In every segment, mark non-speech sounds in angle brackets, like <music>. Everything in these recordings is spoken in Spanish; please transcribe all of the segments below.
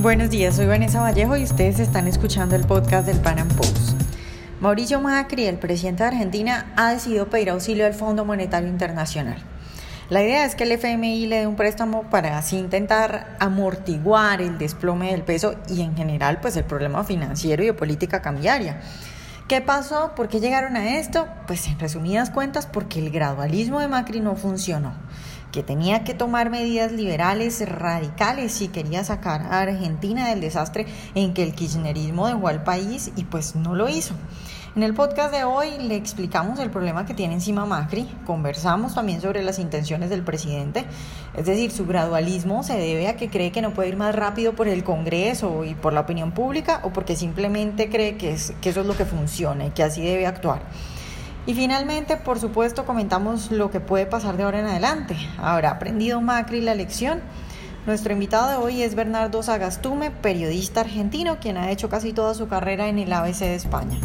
Buenos días, soy Vanessa Vallejo y ustedes están escuchando el podcast del Pan Am Post. Mauricio Macri, el presidente de Argentina, ha decidido pedir auxilio al Fondo Monetario Internacional. La idea es que el FMI le dé un préstamo para así intentar amortiguar el desplome del peso y en general pues el problema financiero y de política cambiaria. ¿Qué pasó? ¿Por qué llegaron a esto? Pues en resumidas cuentas porque el gradualismo de Macri no funcionó que tenía que tomar medidas liberales radicales si quería sacar a Argentina del desastre en que el kirchnerismo dejó al país y pues no lo hizo. En el podcast de hoy le explicamos el problema que tiene encima Macri, conversamos también sobre las intenciones del presidente, es decir, su gradualismo se debe a que cree que no puede ir más rápido por el Congreso y por la opinión pública o porque simplemente cree que, es, que eso es lo que funciona y que así debe actuar. Y finalmente, por supuesto, comentamos lo que puede pasar de ahora en adelante. ¿Habrá aprendido Macri la lección? Nuestro invitado de hoy es Bernardo Sagastume, periodista argentino, quien ha hecho casi toda su carrera en el ABC de España.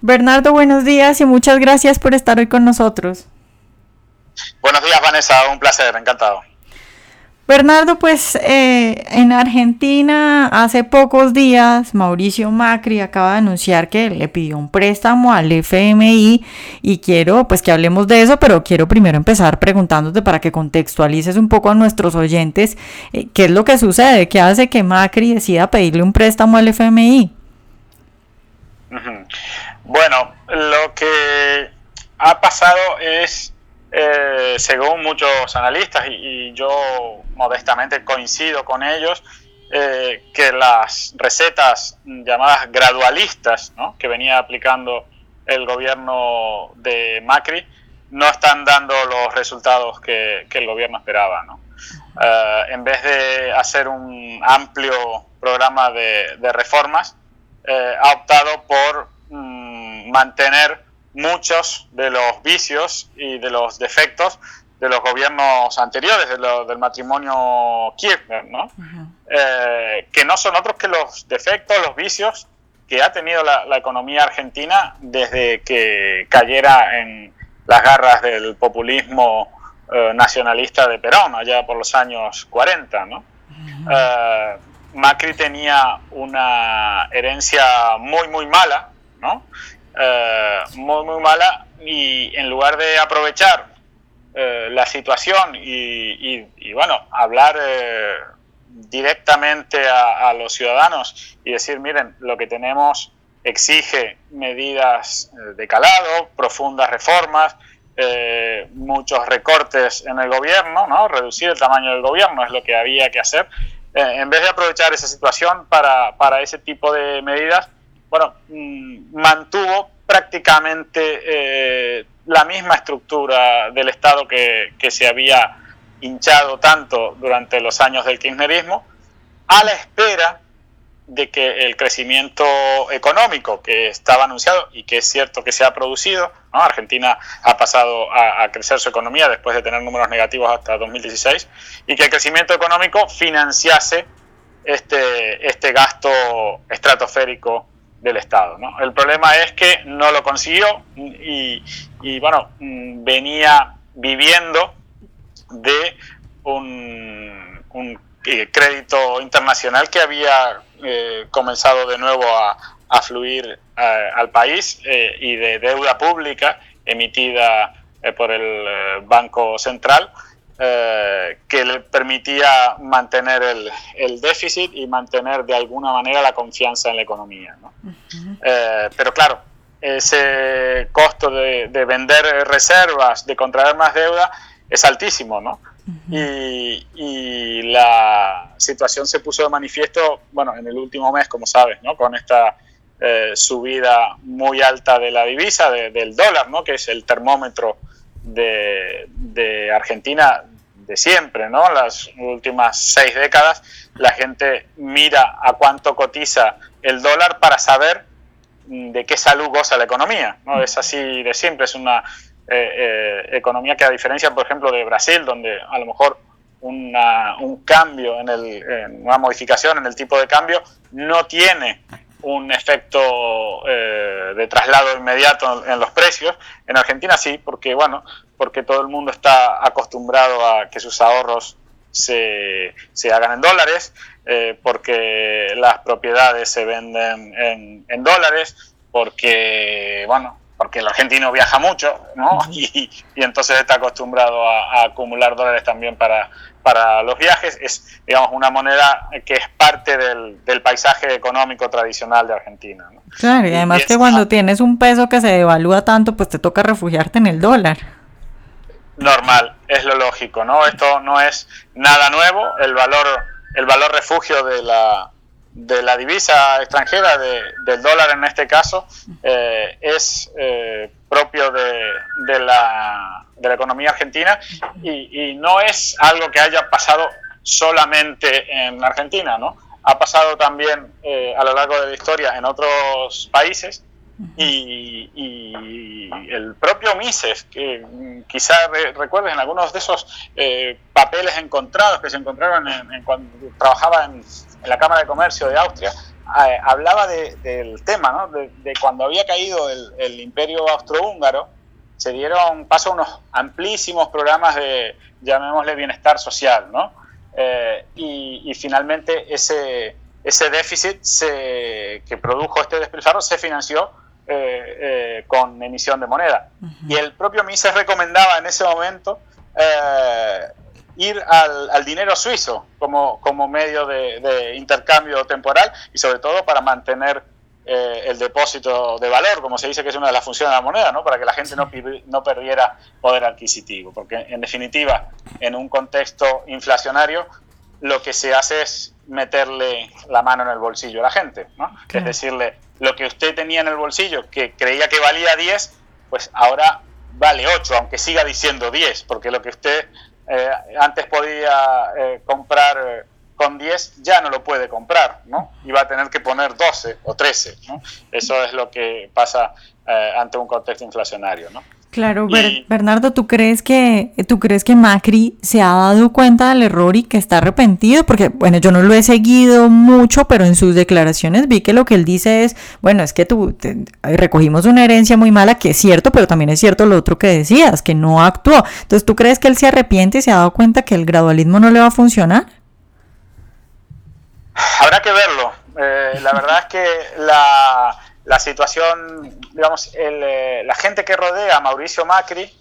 Bernardo, buenos días y muchas gracias por estar hoy con nosotros. Buenos días, Vanessa, un placer, encantado. Bernardo, pues eh, en Argentina hace pocos días Mauricio Macri acaba de anunciar que le pidió un préstamo al FMI y quiero pues que hablemos de eso, pero quiero primero empezar preguntándote para que contextualices un poco a nuestros oyentes eh, qué es lo que sucede, qué hace que Macri decida pedirle un préstamo al FMI. Bueno, lo que ha pasado es eh, según muchos analistas, y, yo modestamente coincido con ellos, eh, que las recetas llamadas gradualistas que venía aplicando el gobierno de Macri no están dando los resultados que, el gobierno esperaba. Eh, en vez de hacer un amplio programa de, reformas, ha optado por mm, mantener muchos de los vicios y de los defectos de los gobiernos anteriores, del matrimonio Kirchner, ¿no? Eh, que no son otros que los defectos, los vicios que ha tenido la, economía argentina desde que cayera en las garras del populismo eh, nacionalista de Perón, allá por los años 40, ¿no? Eh, Macri tenía una herencia muy, muy mala, ¿no? Eh, muy, muy mala y en lugar de aprovechar eh, la situación y, bueno, hablar eh, directamente a, los ciudadanos y decir, miren, lo que tenemos exige medidas de calado, profundas reformas, muchos recortes en el gobierno, ¿no? reducir el tamaño del gobierno es lo que había que hacer. en vez de aprovechar esa situación para, para ese tipo de medidas, bueno, mm, mantuvo prácticamente eh, la misma estructura del Estado que, se había hinchado tanto durante los años del kirchnerismo, a la espera de que el crecimiento económico que estaba anunciado y que es cierto que se ha producido, Argentina ha pasado a, a, crecer su economía después de tener números negativos hasta 2016, y que el crecimiento económico financiase este, este gasto estratosférico del Estado. El problema es que no lo consiguió y, bueno, mm, venía viviendo de un, eh, crédito internacional que había eh, comenzado de nuevo a, fluir eh, al país y de deuda pública emitida por el Banco Central eh, que le permitía mantener el, déficit y mantener de alguna manera la confianza en la economía. Eh, pero claro, ese costo de, vender reservas, de contraer más deuda, es altísimo, ¿no? y, la situación se puso de manifiesto, bueno, en el último mes, como sabes, ¿no? Con esta eh, subida muy alta de la divisa, del dólar, ¿no? Que es el termómetro de, Argentina de siempre, ¿no? Las últimas seis décadas, la gente mira a cuánto cotiza el dólar para saber mm, de qué salud goza la economía, ¿no? Es así de siempre, es una eh, eh, economía que a diferencia, por ejemplo, de Brasil, donde a lo mejor una, un cambio, en el, una modificación en el tipo de cambio, no tiene un efecto eh, de traslado inmediato en los precios. En Argentina sí, porque bueno, porque todo el mundo está acostumbrado a que sus ahorros se, se hagan en dólares, eh, porque las propiedades se venden en, en, dólares, porque bueno, porque el argentino viaja mucho, ¿no? <laughs> Y, y entonces está acostumbrado a, a acumular dólares también para, para los viajes, es digamos una moneda que es parte del, del paisaje económico tradicional de Argentina. ¿no? Claro, y además y que cuando tienes un peso que se devalúa tanto, pues te toca refugiarte en el dólar. Normal, es lo lógico, ¿no? Esto no es nada nuevo, el valor, el valor refugio de la, de la divisa extranjera, de, del dólar en este caso, eh, es eh, propio de, de, la, de, la, economía argentina y, y, no es algo que haya pasado solamente en Argentina, ¿no? Ha pasado también eh, a lo largo de la historia en otros países y, y, el propio Mises, que quizás re, recuerden en algunos de esos eh, papeles encontrados que se encontraron en, en cuando trabajaba en, en, la Cámara de Comercio de Austria, eh, hablaba de, del tema, ¿no? de, de, cuando había caído el, el imperio austrohúngaro, se dieron paso a unos amplísimos programas de, llamémosle, bienestar social, ¿no? Eh, y, y, finalmente ese, ese déficit se, que produjo este despilfarro se financió eh, eh, con emisión de moneda. Uh -huh. Y el propio Mises recomendaba en ese momento ir al, al, dinero suizo como, como medio de, de, intercambio temporal y sobre todo para mantener eh, el depósito de valor, como se dice que es una de las funciones de la moneda, ¿no? para que la gente no, no perdiera poder adquisitivo. Porque en definitiva, en un contexto inflacionario, lo que se hace es meterle la mano en el bolsillo a la gente. Es decirle, lo que usted tenía en el bolsillo, que creía que valía 10, pues ahora vale 8, aunque siga diciendo 10, porque lo que usted eh, antes podía eh, comprar con 10 ya no lo puede comprar, ¿no? Y va a tener que poner 12 o 13, ¿no? Eso es lo que pasa eh, ante un contexto inflacionario, ¿no? Claro, y, Bernardo, ¿tú crees que tú crees que Macri se ha dado cuenta del error y que está arrepentido? Porque bueno, yo no lo he seguido mucho, pero en sus declaraciones vi que lo que él dice es, bueno, es que tú te, recogimos una herencia muy mala, que es cierto, pero también es cierto lo otro que decías, que no actuó. Entonces, ¿tú crees que él se arrepiente y se ha dado cuenta que el gradualismo no le va a funcionar? Habrá que verlo. Eh, la verdad es que la la situación, digamos, eh, la gente que rodea a Mauricio Macri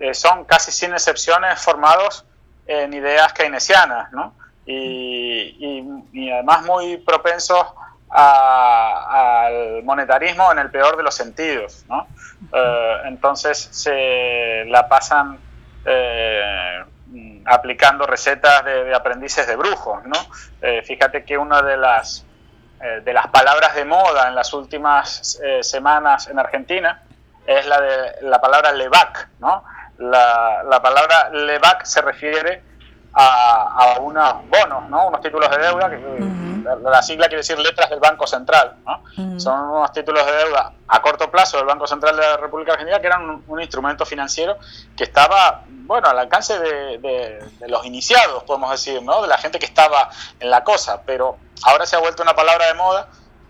eh, son casi sin excepciones formados en ideas keynesianas, ¿no? Y, y, además muy propensos a, al monetarismo en el peor de los sentidos, ¿no? Entonces se la pasan aplicando recetas de, de, aprendices de brujos, ¿no? Eh, fíjate que una de las eh, de las palabras de moda en las últimas eh, semanas en Argentina es la de la palabra levac, ¿no? La, la palabra levac se refiere a, a, unos bonos, ¿no? Unos títulos de deuda, que uh -huh. la, la, sigla quiere decir letras del Banco Central, ¿no? Uh -huh. Son unos títulos de deuda a corto plazo del Banco Central de la República Argentina que eran un, un instrumento financiero que estaba, bueno, al alcance de, de, de, los iniciados, podemos decir, ¿no? De la gente que estaba en la cosa, pero ahora se ha vuelto una palabra de moda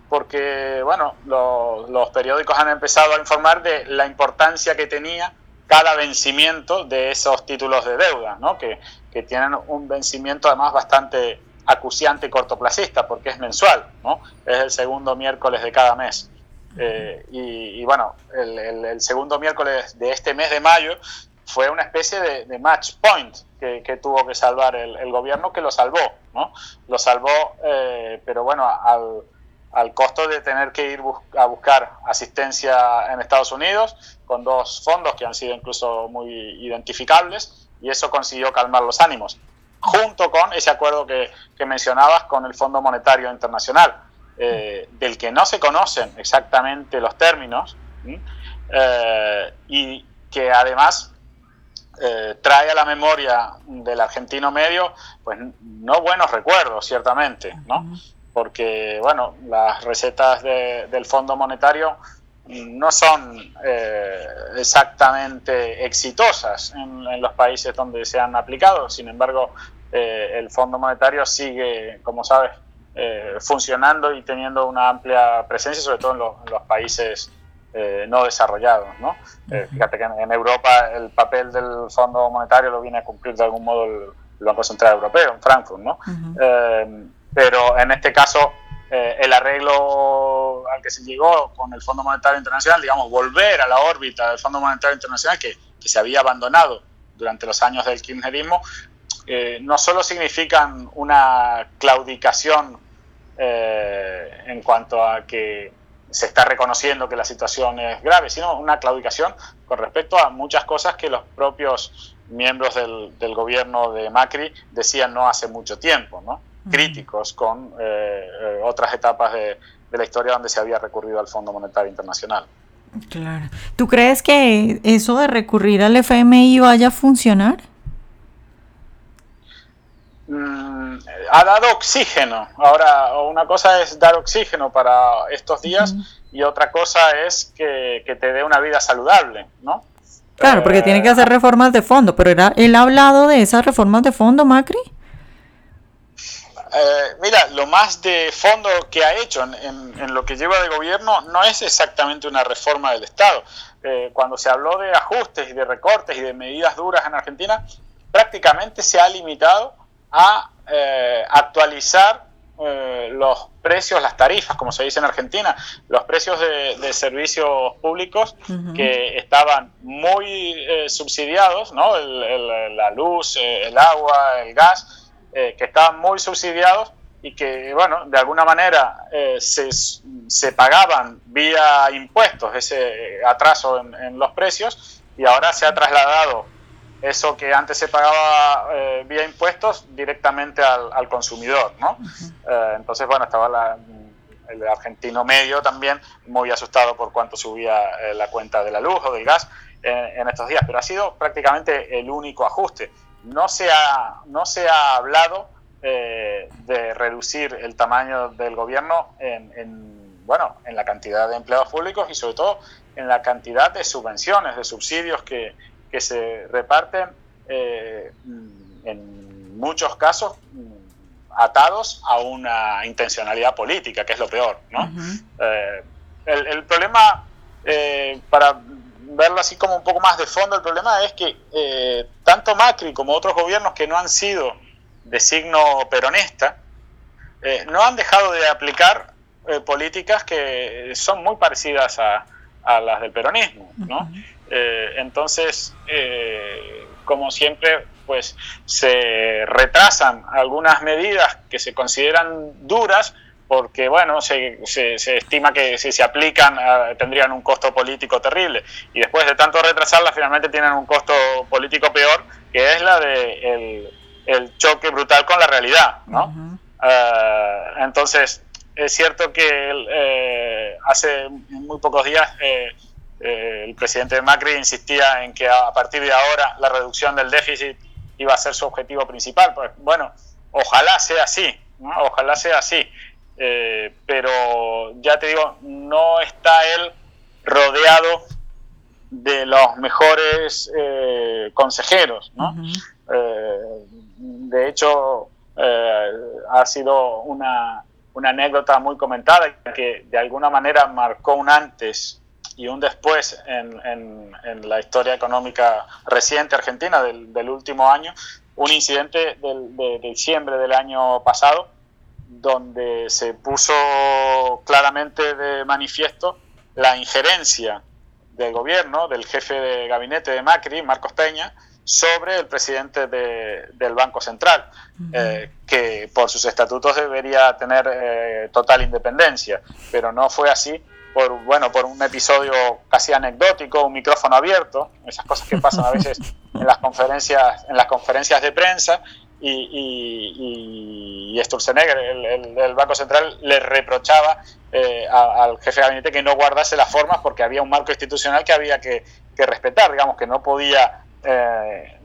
porque, bueno, los, los periódicos han empezado a informar de la importancia que tenía cada vencimiento de esos títulos de deuda, ¿no? que, que tienen un vencimiento además bastante acuciante y cortoplacista, porque es mensual, ¿no? es el segundo miércoles de cada mes. Eh, y, y, bueno, el, el, el, segundo miércoles de este mes de mayo fue una especie de, de match point que, que, tuvo que salvar el, el, gobierno, que lo salvó, ¿no? Lo salvó, eh, pero bueno, al, al costo de tener que ir a buscar asistencia en Estados Unidos con dos fondos que han sido incluso muy identificables y eso consiguió calmar los ánimos, junto con ese acuerdo que, que mencionabas con el Fondo Monetario Internacional, eh, del que no se conocen exactamente los términos eh, y que además eh, trae a la memoria del argentino medio pues no buenos recuerdos ciertamente, ¿no? Porque bueno, las recetas de, del Fondo Monetario no son eh, exactamente exitosas en, en, los países donde se han aplicado. Sin embargo, eh, el Fondo Monetario sigue, como sabes, funcionando y teniendo una amplia presencia, sobre todo en, los países no desarrollados. ¿no? fíjate que en, Europa el papel del Fondo Monetario lo viene a cumplir de algún modo el, Banco Central Europeo, en Frankfurt. ¿no? Pero en este caso eh, el arreglo al que se llegó con el Fondo Monetario Internacional, digamos, volver a la órbita del Fondo Monetario Internacional que, se había abandonado durante los años del kirchnerismo, eh, no solo significan una claudicación eh, en cuanto a que se está reconociendo que la situación es grave, sino una claudicación con respecto a muchas cosas que los propios miembros del, del gobierno de Macri decían no hace mucho tiempo, ¿no? Críticos con eh, eh, otras etapas de, la historia donde se había recurrido al Fondo Monetario Internacional. Claro. ¿Tú crees que eso de recurrir al FMI vaya a funcionar? Mm, ha dado oxígeno. Ahora, una cosa es dar oxígeno para estos días y otra cosa es que, te dé una vida saludable, ¿no? Claro, porque tiene que hacer eh, reformas de fondo, pero era, él ha hablado de esas reformas de fondo, Macri. Eh, mira, lo más de fondo que ha hecho en, lo que lleva de gobierno no es exactamente una reforma del Estado. Eh, cuando se habló de ajustes y de recortes y de medidas duras en Argentina, prácticamente se ha limitado a eh, actualizar los precios, las tarifas, como se dice en Argentina, los precios de, servicios públicos que estaban muy subsidiados, ¿no? la luz, el agua, el gas eh, que estaban muy subsidiados y que, bueno, de alguna manera eh, se, se, pagaban vía impuestos ese atraso en, los precios y ahora se ha trasladado eso que antes se pagaba eh, vía impuestos directamente al, consumidor, ¿no? entonces, bueno, estaba el argentino medio también muy asustado por cuánto subía la cuenta de la luz o del gas en estos días, pero ha sido prácticamente el único ajuste no se ha, no se ha hablado eh, de reducir el tamaño del gobierno en, bueno, en la cantidad de empleados públicos y sobre todo en la cantidad de subvenciones, de subsidios que, se reparten eh, en muchos casos atados a una intencionalidad política, que es lo peor. ¿no? Eh, el, el, problema, para verlo así como un poco más de fondo, el problema es que eh, tanto Macri como otros gobiernos que no han sido de signo peronista, eh, no han dejado de aplicar eh, políticas que son muy parecidas a, las del peronismo. ¿no? entonces, como siempre, pues se retrasan algunas medidas que se consideran duras porque bueno, se, se, estima que si se aplican ah, tendrían un costo político terrible y después de tanto retrasarlas finalmente tienen un costo político peor, que es la de el, choque brutal con la realidad, ¿no? Ah, entonces, es cierto que eh, hace muy pocos días eh, eh, el presidente Macri insistía en que a partir de ahora la reducción del déficit iba a ser su objetivo principal. Pues bueno, ojalá sea así, ojalá sea así. Eh, pero ya te digo, no está él rodeado de los mejores eh, consejeros, ¿no? Eh, de hecho, ha sido una, una, anécdota muy comentada que de alguna manera marcó un antes y un después en, en, la historia económica reciente argentina del, del último año, un incidente del, de diciembre del año pasado donde se puso claramente de manifiesto la injerencia del gobierno, del jefe de gabinete de Macri, Marcos Peña, sobre el presidente del Banco Central, eh, que por sus estatutos debería tener eh, total independencia, pero no fue así por bueno por un episodio casi anecdótico, un micrófono abierto, esas cosas que pasan a veces <laughs> en las conferencias en las conferencias de prensa y, y, y Sturzenegger, el, Banco Central, le reprochaba eh, al jefe de gabinete que no guardase las formas porque había un marco institucional que había que, respetar, digamos, que no podía eh,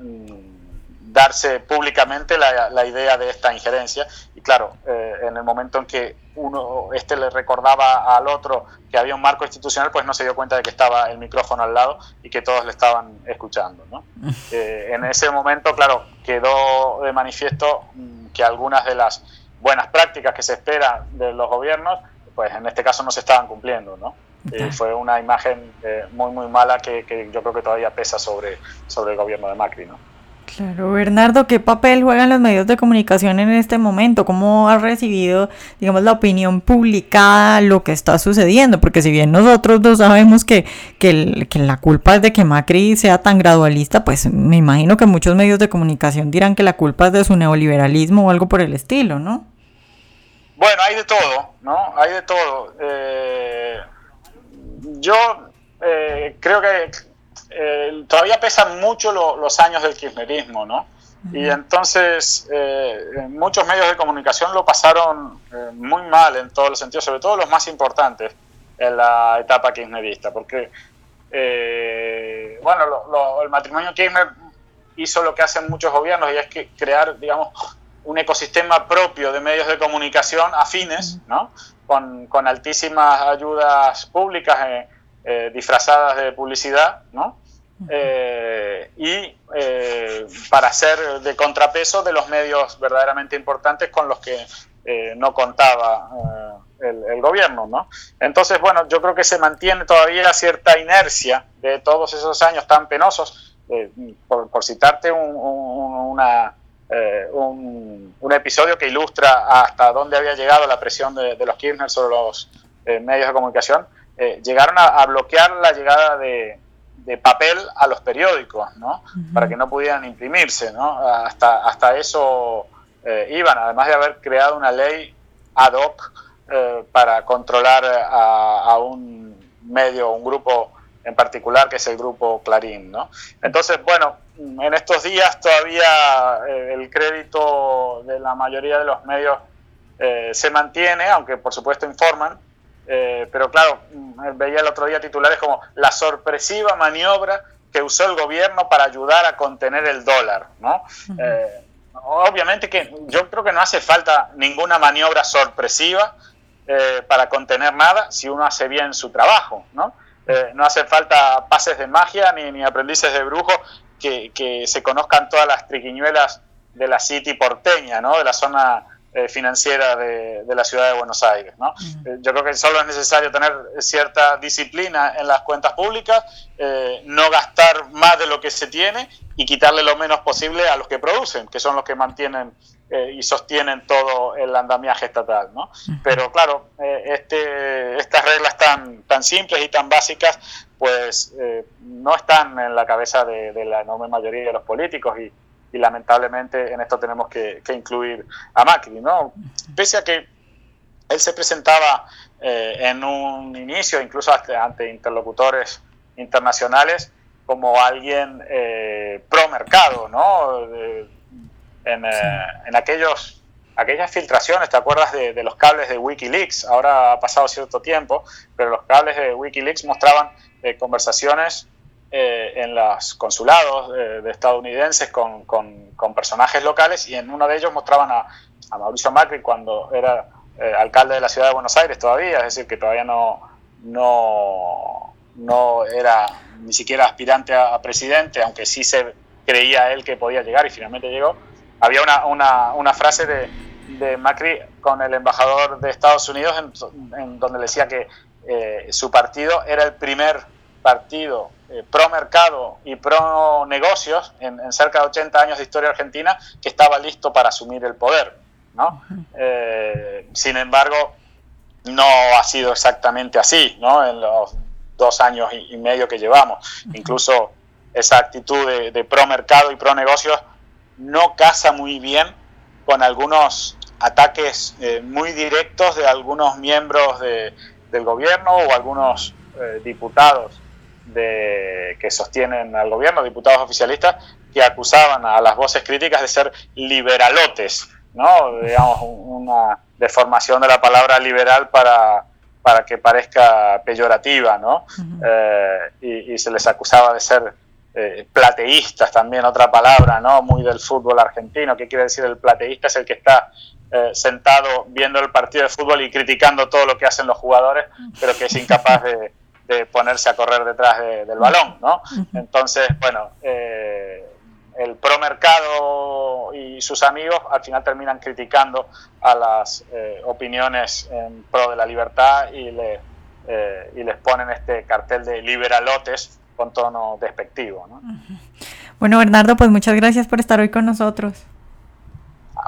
darse públicamente la, idea de esta injerencia. Y claro, eh, en el momento en que uno, este le recordaba al otro que había un marco institucional, pues no se dio cuenta de que estaba el micrófono al lado y que todos le estaban escuchando. ¿no? <laughs> Eh, en ese momento, claro, quedó de manifiesto mm, que algunas de las buenas prácticas que se esperan de los gobiernos, pues en este caso no se estaban cumpliendo, ¿no? Y fue una imagen eh, muy, muy mala que, que, yo creo que todavía pesa sobre, sobre el gobierno de Macri, ¿no? Claro, Bernardo, ¿qué papel juegan los medios de comunicación en este momento? ¿Cómo ha recibido, digamos, la opinión publicada lo que está sucediendo? Porque si bien nosotros dos sabemos que, que, la culpa es de que Macri sea tan gradualista, pues me imagino que muchos medios de comunicación dirán que la culpa es de su neoliberalismo o algo por el estilo, ¿no? Bueno, hay de todo, ¿no? Hay de todo. Eh, yo eh, creo que eh, todavía pesan mucho los años del kirchnerismo, ¿no? Y entonces eh, muchos medios de comunicación lo pasaron eh, muy mal en todos los sentidos, sobre todo los más importantes en la etapa kirchnerista, porque, bueno, el matrimonio Kirchner hizo lo que hacen muchos gobiernos y es que crear, digamos, un ecosistema propio de medios de comunicación afines, ¿no? Con, con altísimas ayudas públicas eh, disfrazadas de publicidad, ¿no? Eh, y eh, para ser de contrapeso de los medios verdaderamente importantes con los que no contaba el, gobierno, ¿no? Entonces, bueno, yo creo que se mantiene todavía cierta inercia de todos esos años tan penosos, por, citarte un, una, un, episodio que ilustra hasta dónde había llegado la presión de, de los Kirchner sobre los medios de comunicación, eh, llegaron a, bloquear la llegada de, papel a los periódicos, ¿no? Para que no pudieran imprimirse, ¿no? Hasta, hasta eso eh, iban, además de haber creado una ley ad hoc eh, para controlar a, un medio, un grupo en particular, que es el grupo Clarín, ¿no? Entonces, bueno, en estos días todavía el crédito de la mayoría de los medios se mantiene, aunque por supuesto informan, eh, pero claro, mm, veía el otro día titulares como la sorpresiva maniobra que usó el gobierno para ayudar a contener el dólar, ¿no? Eh, obviamente que yo creo que no hace falta ninguna maniobra sorpresiva eh, para contener nada si uno hace bien su trabajo, ¿no? no hace falta pases de magia ni, ni aprendices de brujo que, que, se conozcan todas las triquiñuelas de la City porteña, ¿no? De la zona eh, financiera de, la ciudad de Buenos Aires. ¿no? Eh, yo creo que solo es necesario tener cierta disciplina en las cuentas públicas, eh, no gastar más de lo que se tiene y quitarle lo menos posible a los que producen, que son los que mantienen y sostienen todo el andamiaje estatal. ¿no? Pero claro, este, estas reglas tan, tan simples y tan básicas pues no están en la cabeza de, de la enorme mayoría de los políticos y, y lamentablemente en esto tenemos que, incluir a Macri, ¿no? Pese a que él se presentaba eh, en un inicio, incluso ante interlocutores internacionales, como alguien eh, pro mercado, ¿no? en, eh, en, aquellos, aquellas filtraciones, ¿te acuerdas de, de, los cables de Wikileaks? Ahora ha pasado cierto tiempo, pero los cables de Wikileaks mostraban conversaciones eh, en los consulados eh, de estadounidenses con, con, personajes locales y en uno de ellos mostraban a, a Mauricio Macri cuando era eh, alcalde de la ciudad de Buenos Aires todavía, es decir, que todavía no, no, no era ni siquiera aspirante a, presidente, aunque sí se creía él que podía llegar y finalmente llegó. Había una, una, una frase de, de, Macri con el embajador de Estados Unidos en, donde le decía que su partido era el primer partido eh, pro mercado y pro negocios en, cerca de 80 años de historia argentina que estaba listo para asumir el poder. ¿no? Eh, sin embargo, no ha sido exactamente así ¿no? en los dos años y, medio que llevamos. Incluso esa actitud de, pro mercado y pro negocios no casa muy bien con algunos ataques eh, muy directos de algunos miembros de, del gobierno o algunos diputados de, que sostienen al gobierno, diputados oficialistas, que acusaban a las voces críticas de ser liberalotes, ¿no? Digamos, una deformación de la palabra liberal para, para que parezca peyorativa, ¿no? Eh, y, se les acusaba de ser eh, plateístas, también otra palabra, ¿no? Muy del fútbol argentino. ¿Qué quiere decir el plateísta? Es el que está eh, sentado viendo el partido de fútbol y criticando todo lo que hacen los jugadores, pero que es incapaz de, de ponerse a correr detrás del balón, ¿no? Entonces, bueno, eh, el pro mercado y, y sus amigos al final terminan criticando a las eh, opiniones en pro de la libertad y, le, eh, y les ponen este cartel de liberalotes con tono despectivo. ¿no? Bueno, Bernardo, pues muchas gracias por estar hoy con nosotros.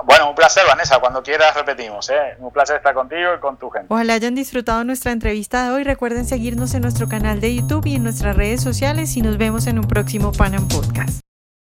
Bueno, un placer, Vanessa. Cuando quieras repetimos. ¿eh? Un placer estar contigo y con tu gente. Ojalá hayan disfrutado nuestra entrevista de hoy. Recuerden seguirnos en nuestro canal de YouTube y en nuestras redes sociales y nos vemos en un próximo Panam Podcast.